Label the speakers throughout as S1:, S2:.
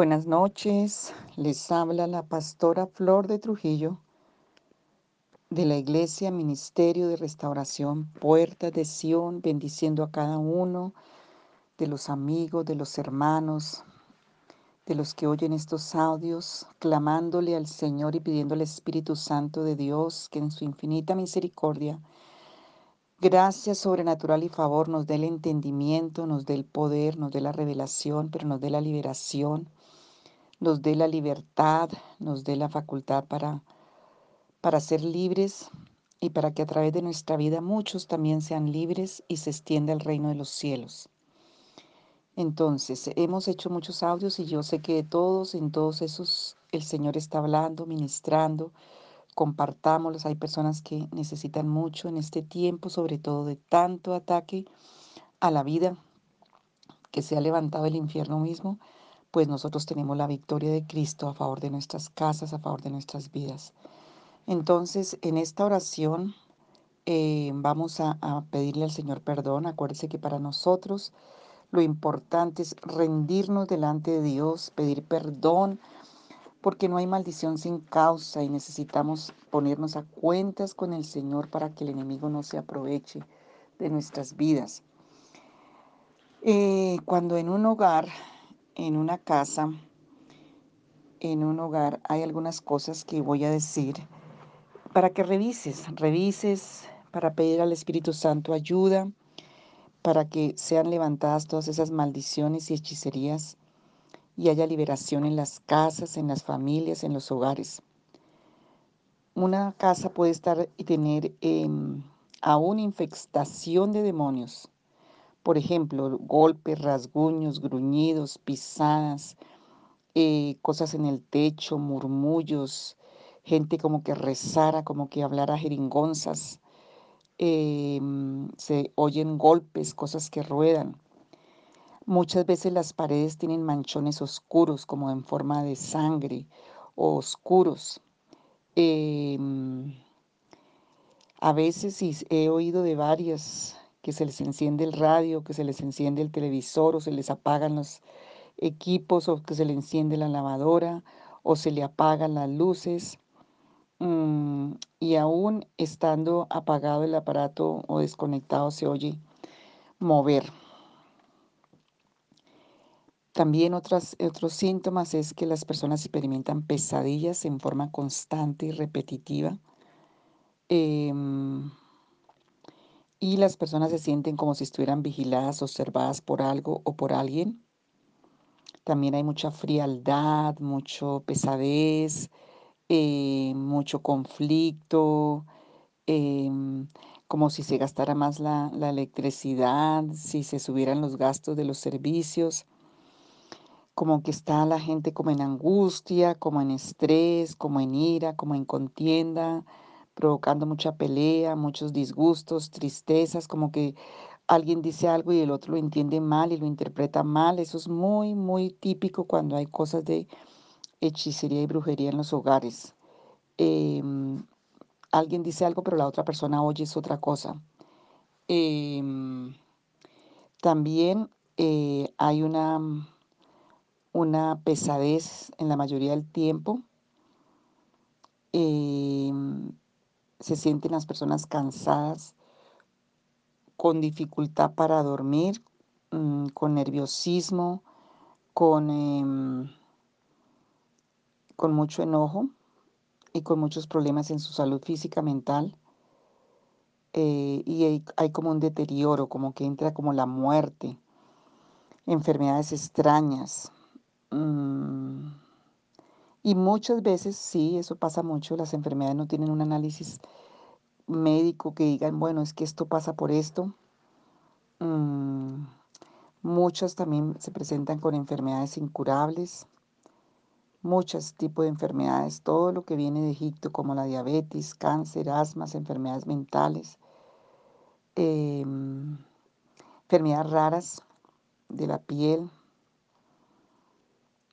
S1: Buenas noches, les habla la pastora Flor de Trujillo de la Iglesia Ministerio de Restauración Puertas de Sion, bendiciendo a cada uno de los amigos, de los hermanos, de los que oyen estos audios, clamándole al Señor y pidiendo al Espíritu Santo de Dios que en su infinita misericordia, gracia sobrenatural y favor nos dé el entendimiento, nos dé el poder, nos dé la revelación, pero nos dé la liberación nos dé la libertad, nos dé la facultad para, para ser libres y para que a través de nuestra vida muchos también sean libres y se extienda el reino de los cielos. Entonces, hemos hecho muchos audios y yo sé que de todos, en todos esos, el Señor está hablando, ministrando, compartámoslos. Hay personas que necesitan mucho en este tiempo, sobre todo de tanto ataque a la vida que se ha levantado el infierno mismo pues nosotros tenemos la victoria de Cristo a favor de nuestras casas, a favor de nuestras vidas. Entonces, en esta oración eh, vamos a, pedirle al Señor perdón. Acuérdese que para nosotros lo importante es rendirnos delante de Dios, pedir perdón, porque no hay maldición sin causa y necesitamos ponernos a cuentas con el Señor para que el enemigo no se aproveche de nuestras vidas. Eh, cuando en un hogar en una casa, en un hogar, hay algunas cosas que voy a decir para que revises, revises, para pedir al Espíritu Santo ayuda, para que sean levantadas todas esas maldiciones y hechicerías y haya liberación en las casas, en las familias, en los hogares. Una casa puede estar y tener eh, aún infestación de demonios por ejemplo, golpes, rasguños, gruñidos, pisadas, eh, cosas en el techo, murmullos, gente como que rezara, como que hablara jeringonzas, em, se oyen golpes, cosas que ruedan. Muchas veces las paredes tienen manchones oscuros, como en forma de sangre, o oscuros. Em, a veces he oído de varias que se les enciende el radio, que se les enciende el televisor o se les apagan los equipos o que se le enciende la lavadora o se le apagan las luces. Mm, y aún estando apagado el aparato o desconectado se oye mover. También otras, otros síntomas es que las personas experimentan pesadillas en forma constante y repetitiva. Em, y las personas se sienten como si estuvieran vigiladas, observadas por algo o por alguien. También hay mucha frialdad, mucho pesadez, eh, mucho conflicto, em, como si se gastara más la, la electricidad, si se subieran los gastos de los servicios, como que está la gente como en angustia, como en estrés, como en ira, como en contienda, provocando mucha pelea, muchos disgustos, tristezas, como que alguien dice algo y el otro lo entiende mal y lo interpreta mal. Eso es muy, muy típico cuando hay cosas de hechicería y brujería en los hogares. Em, alguien dice algo, pero la otra persona oye es otra cosa. Em, también eh, hay una, una pesadez en la mayoría del tiempo. Se sienten las personas cansadas, con dificultad para dormir, mm, con nerviosismo, con, em, con mucho enojo y con muchos problemas en su salud física, mental. Eh, y hay, hay, como un deterioro, como que entra como la muerte, enfermedades extrañas. Mm, y muchas veces, sí, eso pasa mucho, las enfermedades no tienen un análisis médico que digan, bueno, es que esto pasa por esto. Mm, muchas también se presentan con enfermedades incurables, muchos tipos de enfermedades, todo lo que viene de Egipto, como la diabetes, cáncer, asmas, enfermedades mentales, em, enfermedades raras de la piel,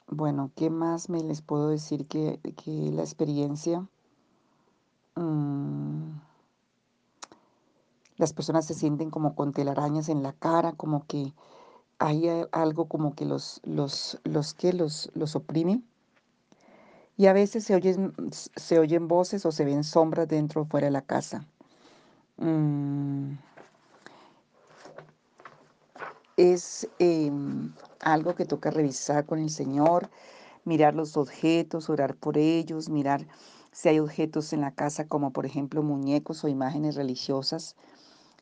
S1: bueno, ¿qué más me les puedo decir que, que la experiencia? Mm, las personas se sienten como con telarañas en la cara, como que hay algo como que los, los, los que los, los oprime. Y a veces se oyen, se oyen voces o se ven sombras dentro o fuera de la casa. Mm. Es em, algo que toca revisar con el Señor, mirar los objetos, orar por ellos, mirar si hay objetos en la casa como por ejemplo muñecos o imágenes religiosas,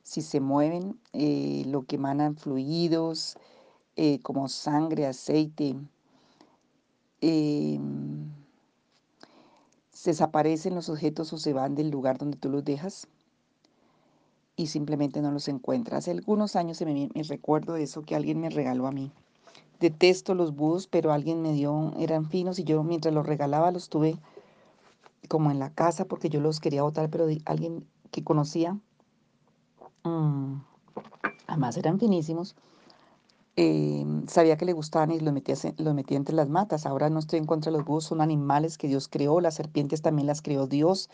S1: si se mueven, eh, lo que emanan fluidos eh, como sangre, aceite, em, se desaparecen los objetos o se van del lugar donde tú los dejas y simplemente no los encuentras. Hace algunos años se me, recuerdo eso que alguien me regaló a mí. Detesto los búhos, pero alguien me dio, eran finos y yo mientras los regalaba los tuve como en la casa porque yo los quería botar, pero alguien que conocía, mmm, además eran finísimos, eh, sabía que le gustaban y los metía, entre las matas. Ahora no estoy en contra de los búhos, son animales que Dios creó, las serpientes también las creó Dios.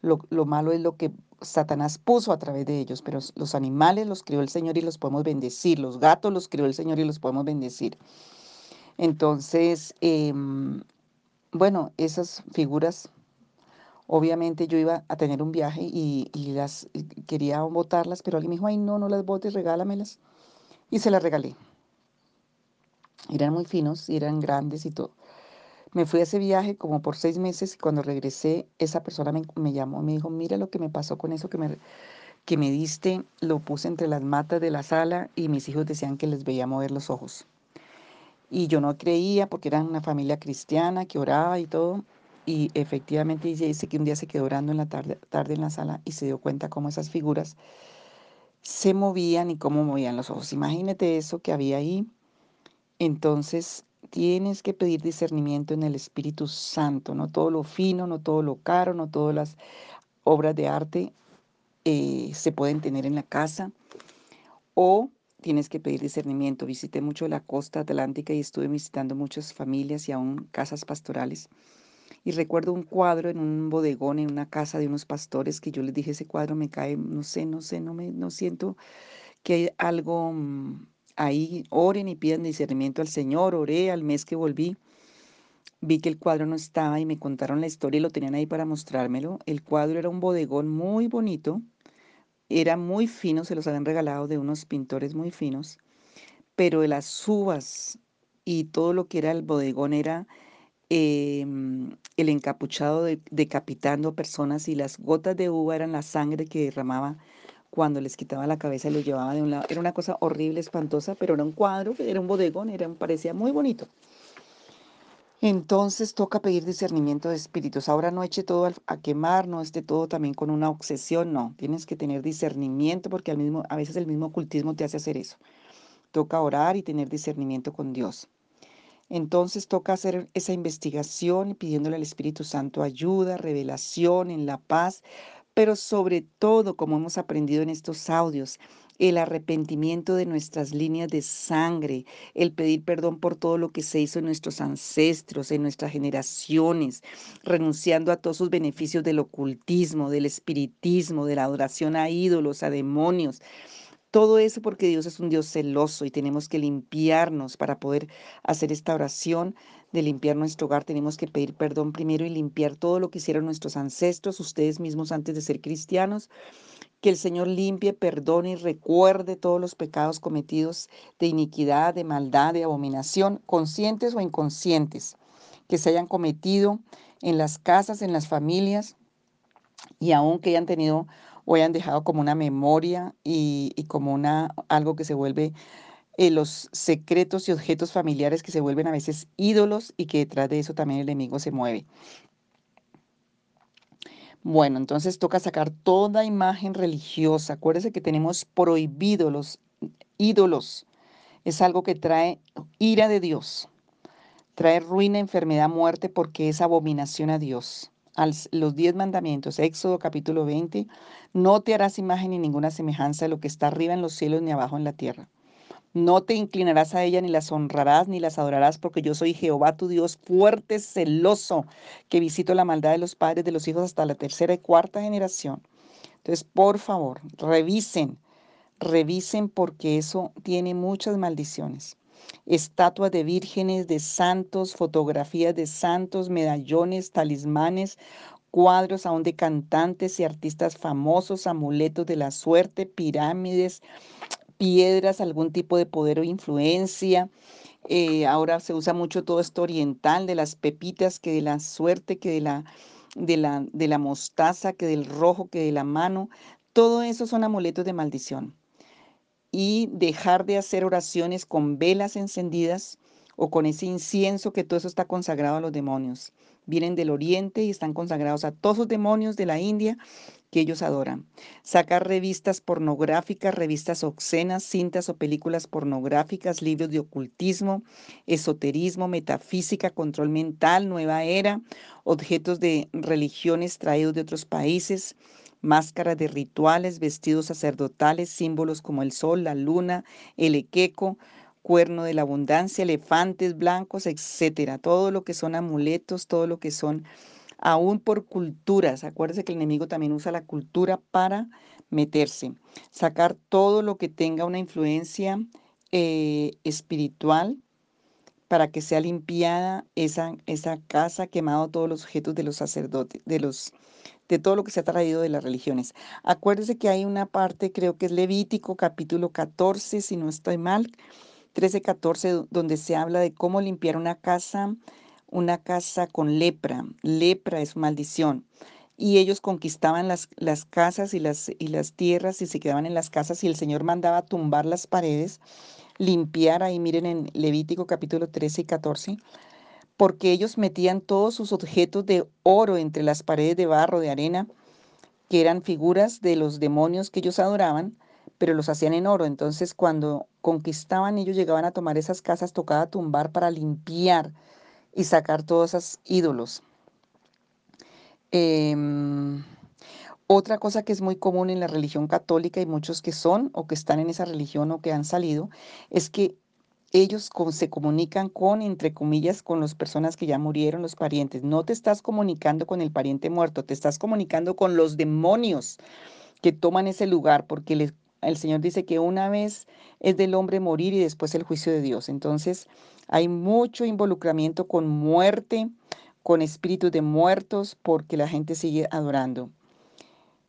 S1: Lo, lo, malo es lo que Satanás puso a través de ellos, pero los animales los creó el Señor y los podemos bendecir, los gatos los creó el Señor y los podemos bendecir. Entonces, eh, bueno, esas figuras, obviamente yo iba a tener un viaje y, las quería botarlas, pero alguien me dijo, ay, no, no las botes, regálamelas. Y se las regalé. Eran muy finos y eran grandes y todo. Me fui a ese viaje como por seis meses y cuando regresé, esa persona me, me llamó, me dijo, mira lo que me pasó con eso que me, que me diste, lo puse entre las matas de la sala y mis hijos decían que les veía mover los ojos. Y yo no creía porque eran una familia cristiana que oraba y todo. Y efectivamente dice que un día se quedó orando en la tarde, tarde en la sala y se dio cuenta cómo esas figuras se movían y cómo movían los ojos. Imagínate eso que había ahí. Entonces tienes que pedir discernimiento en el Espíritu Santo, no todo lo fino, no todo lo caro, no todas las obras de arte eh, se pueden tener en la casa o tienes que pedir discernimiento. Visité mucho la costa atlántica y estuve visitando muchas familias y aún casas pastorales. Y recuerdo un cuadro en un bodegón, en una casa de unos pastores, que yo les dije, ese cuadro me cae, no sé, no sé, no me, no siento que hay algo mm, ahí. Oren y pidan discernimiento al Señor. Oré al mes que volví. Vi que el cuadro no estaba y me contaron la historia y lo tenían ahí para mostrármelo. El cuadro era un bodegón muy bonito. Era muy fino, se los habían regalado de unos pintores muy finos. Pero las uvas y todo lo que era el bodegón era eh, el encapuchado de, decapitando personas y las gotas de uva eran la sangre que derramaba cuando les quitaba la cabeza y los llevaba de un lado. Era una cosa horrible, espantosa, pero era un cuadro, era un bodegón, era, parecía muy bonito. Entonces toca pedir discernimiento de espíritus. Ahora no eche todo a quemar, no esté todo también con una obsesión, no. Tienes que tener discernimiento porque al mismo, a veces el mismo ocultismo te hace hacer eso. Toca orar y tener discernimiento con Dios. Entonces toca hacer esa investigación pidiéndole al Espíritu Santo ayuda, revelación en la paz, pero sobre todo, como hemos aprendido en estos audios, el arrepentimiento de nuestras líneas de sangre, el pedir perdón por todo lo que se hizo en nuestros ancestros, en nuestras generaciones, renunciando a todos sus beneficios del ocultismo, del espiritismo, de la adoración a ídolos, a demonios, todo eso porque Dios es un Dios celoso y tenemos que limpiarnos para poder hacer esta oración de limpiar nuestro hogar. Tenemos que pedir perdón primero y limpiar todo lo que hicieron nuestros ancestros, ustedes mismos antes de ser cristianos. Que el Señor limpie, perdone y recuerde todos los pecados cometidos de iniquidad, de maldad, de abominación, conscientes o inconscientes, que se hayan cometido en las casas, en las familias y aún que hayan tenido o hayan dejado como una memoria y, y como una, algo que se vuelve eh, los secretos y objetos familiares que se vuelven a veces ídolos y que detrás de eso también el enemigo se mueve. Bueno, entonces toca sacar toda imagen religiosa. Acuérdese que tenemos prohibido los ídolos. Es algo que trae ira de Dios, trae ruina, enfermedad, muerte, porque es abominación a Dios los diez mandamientos, Éxodo capítulo 20, no te harás imagen ni ninguna semejanza de lo que está arriba en los cielos ni abajo en la tierra. No te inclinarás a ella, ni las honrarás, ni las adorarás, porque yo soy Jehová tu Dios, fuerte, celoso, que visito la maldad de los padres de los hijos hasta la tercera y cuarta generación. Entonces, por favor, revisen, revisen porque eso tiene muchas maldiciones. Estatuas de vírgenes, de santos, fotografías de santos, medallones, talismanes, cuadros aún de cantantes y artistas famosos, amuletos de la suerte, pirámides, piedras, algún tipo de poder o influencia. Eh, ahora se usa mucho todo esto oriental, de las pepitas, que de la suerte, que de la, de la, de la mostaza, que del rojo, que de la mano. Todo eso son amuletos de maldición. Y dejar de hacer oraciones con velas encendidas o con ese incienso, que todo eso está consagrado a los demonios. Vienen del oriente y están consagrados a todos los demonios de la India que ellos adoran. Sacar revistas pornográficas, revistas obscenas, cintas o películas pornográficas, libros de ocultismo, esoterismo, metafísica, control mental, nueva era, objetos de religiones traídos de otros países, máscaras de rituales, vestidos sacerdotales, símbolos como el sol, la luna, el equeco, cuerno de la abundancia, elefantes blancos, etcétera. Todo lo que son amuletos, todo lo que son aún por culturas. Acuérdense que el enemigo también usa la cultura para meterse. Sacar todo lo que tenga una influencia eh, espiritual para que sea limpiada esa, esa casa, quemado todos los objetos de los sacerdotes, de los de todo lo que se ha traído de las religiones. Acuérdense que hay una parte, creo que es Levítico capítulo 14, si no estoy mal, 13, 14, donde se habla de cómo limpiar una casa una casa con lepra. Lepra es maldición. Y ellos conquistaban las, las casas y las, y las tierras y se quedaban en las casas y el Señor mandaba tumbar las paredes, limpiar ahí, miren en Levítico capítulo 13 y 14, porque ellos metían todos sus objetos de oro entre las paredes de barro, de arena, que eran figuras de los demonios que ellos adoraban, pero los hacían en oro. Entonces cuando conquistaban, ellos llegaban a tomar esas casas, tocaba tumbar para limpiar y sacar todos esos ídolos. Em, otra cosa que es muy común en la religión católica y muchos que son o que están en esa religión o que han salido es que ellos se comunican con, entre comillas, con las personas que ya murieron, los parientes. No te estás comunicando con el pariente muerto, te estás comunicando con los demonios que toman ese lugar, porque el Señor dice que una vez es del hombre morir y después el juicio de Dios. Entonces, hay mucho involucramiento con muerte, con espíritus de muertos, porque la gente sigue adorando.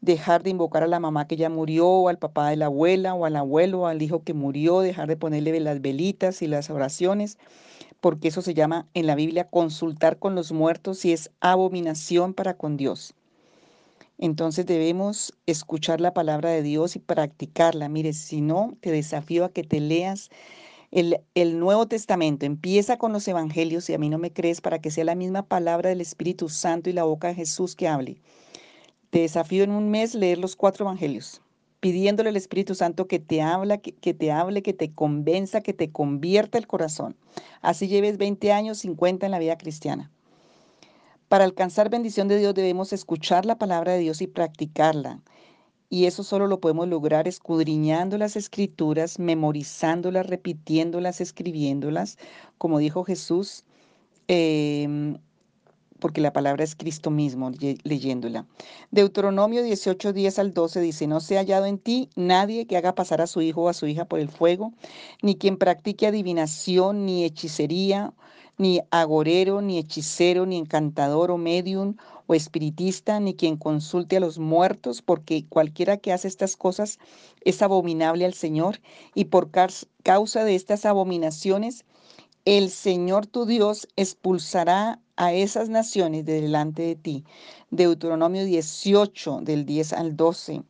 S1: Dejar de invocar a la mamá que ya murió, o al papá de la abuela, o al abuelo, o al hijo que murió, dejar de ponerle las velitas y las oraciones, porque eso se llama en la Biblia consultar con los muertos y es abominación para con Dios. Entonces debemos escuchar la palabra de Dios y practicarla. Mire, si no, te desafío a que te leas el, Nuevo Testamento empieza con los Evangelios y a mí no me crees para que sea la misma palabra del Espíritu Santo y la boca de Jesús que hable. Te desafío en un mes leer los cuatro Evangelios, pidiéndole al Espíritu Santo que te, habla, que te hable, que te convenza, que te convierta el corazón. Así lleves 20 años, 50 en la vida cristiana. Para alcanzar bendición de Dios debemos escuchar la palabra de Dios y practicarla. Y eso solo lo podemos lograr escudriñando las escrituras, memorizándolas, repitiéndolas, escribiéndolas, como dijo Jesús, em, porque la palabra es Cristo mismo leyéndola. Deuteronomio 18, 10 al 12 dice, no se ha hallado en ti nadie que haga pasar a su hijo o a su hija por el fuego, ni quien practique adivinación, ni hechicería, ni agorero, ni hechicero, ni encantador o medium, o espiritista, ni quien consulte a los muertos, porque cualquiera que hace estas cosas es abominable al Señor, y por causa de estas abominaciones, el Señor tu Dios expulsará a esas naciones de delante de ti. Deuteronomio 18, del 10 al 12.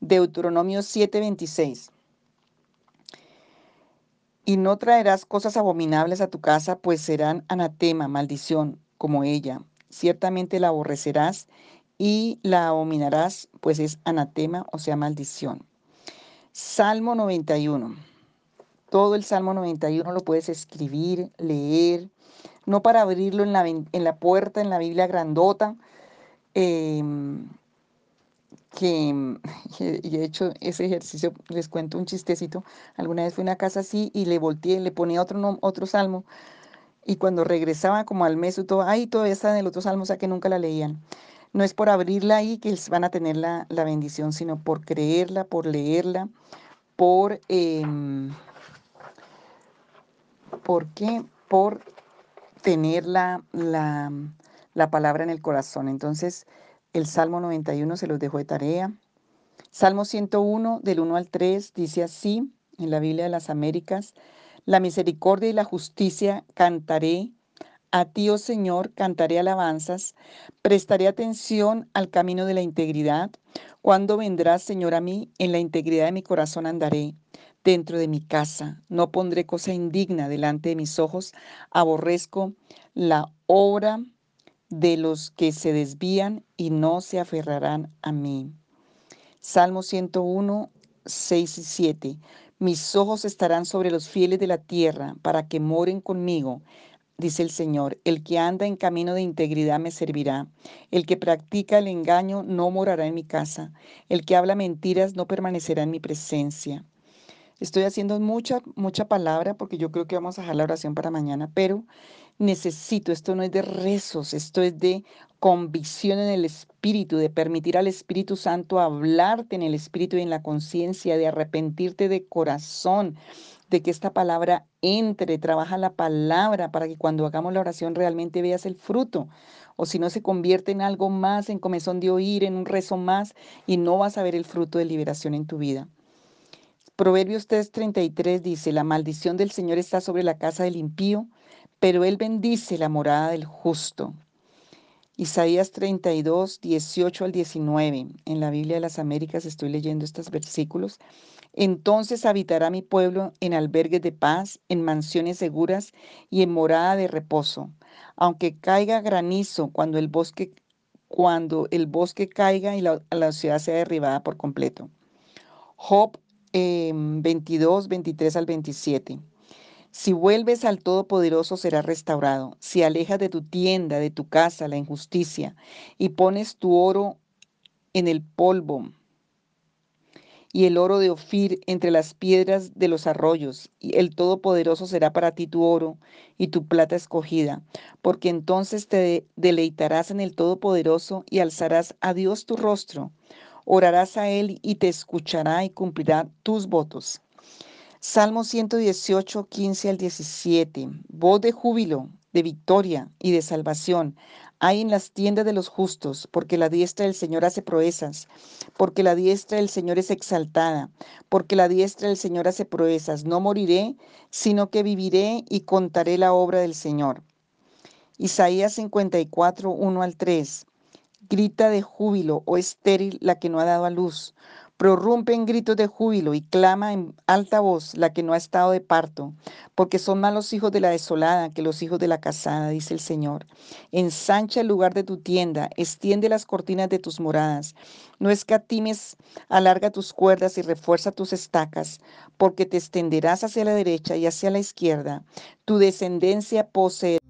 S1: Deuteronomio 7, 26. Y no traerás cosas abominables a tu casa, pues serán anatema, maldición, como ella ciertamente la aborrecerás y la abominarás, pues es anatema, o sea, maldición. Salmo 91. Todo el Salmo 91 lo puedes escribir, leer, no para abrirlo en la, en la puerta, en la Biblia grandota, em, que, y he hecho ese ejercicio, les cuento un chistecito, alguna vez fui a una casa así y le volteé, le ponía otro, otro salmo, y cuando regresaba como al mes, todo, ay, todavía está en el otro salmo, o sea que nunca la leían. No es por abrirla ahí que van a tener la, la bendición, sino por creerla, por leerla, por, em, ¿por qué? Por tener la, la, la palabra en el corazón. Entonces, el Salmo 91 se los dejo de tarea. Salmo 101, del 1 al 3, dice así en la Biblia de las Américas, la misericordia y la justicia cantaré. A ti, oh Señor, cantaré alabanzas, prestaré atención al camino de la integridad. Cuando vendrás, Señor, a mí, en la integridad de mi corazón andaré dentro de mi casa. No pondré cosa indigna delante de mis ojos. Aborrezco la obra de los que se desvían y no se aferrarán a mí. Salmo 101, 6 y 7. Mis ojos estarán sobre los fieles de la tierra para que moren conmigo. Dice el Señor, el que anda en camino de integridad me servirá. El que practica el engaño no morará en mi casa. El que habla mentiras no permanecerá en mi presencia. Estoy haciendo mucha, mucha palabra porque yo creo que vamos a dejar la oración para mañana, pero necesito, esto no es de rezos, esto es de convicción en el Espíritu, de permitir al Espíritu Santo hablarte en el Espíritu y en la conciencia, de arrepentirte de corazón, de que esta palabra entre, trabaja la palabra para que cuando hagamos la oración realmente veas el fruto. O si no se convierte en algo más, en comezón de oír, en un rezo más, y no vas a ver el fruto de liberación en tu vida. Proverbios 3:33 dice, la maldición del Señor está sobre la casa del impío, pero Él bendice la morada del justo. Isaías 32, 18 al 19. En la Biblia de las Américas estoy leyendo estos versículos. Entonces habitará mi pueblo en albergues de paz, en mansiones seguras y en morada de reposo. Aunque caiga granizo cuando el bosque, cuando el bosque caiga y la, ciudad sea derribada por completo. Job 22, 23 al 27. Si vuelves al Todopoderoso será restaurado. Si alejas de tu tienda, de tu casa, la injusticia, y pones tu oro en el polvo y el oro de Ofir entre las piedras de los arroyos, y el Todopoderoso será para ti tu oro y tu plata escogida, porque entonces te deleitarás en el Todopoderoso y alzarás a Dios tu rostro Orarás a Él y te escuchará y cumplirá tus votos. Salmo 118, 15 al 17. Voz de júbilo, de victoria y de salvación hay en las tiendas de los justos, porque la diestra del Señor hace proezas, porque la diestra del Señor es exaltada, porque la diestra del Señor hace proezas. No moriré, sino que viviré y contaré la obra del Señor. Isaías 54, 1 al 3. Grita de júbilo, oh estéril, la que no ha dado a luz. Prorrumpe en gritos de júbilo y clama en alta voz la que no ha estado de parto, porque son más los hijos de la desolada que los hijos de la casada, dice el Señor. Ensancha el lugar de tu tienda, extiende las cortinas de tus moradas. No escatimes, alarga tus cuerdas y refuerza tus estacas, porque te extenderás hacia la derecha y hacia la izquierda. Tu descendencia poseerá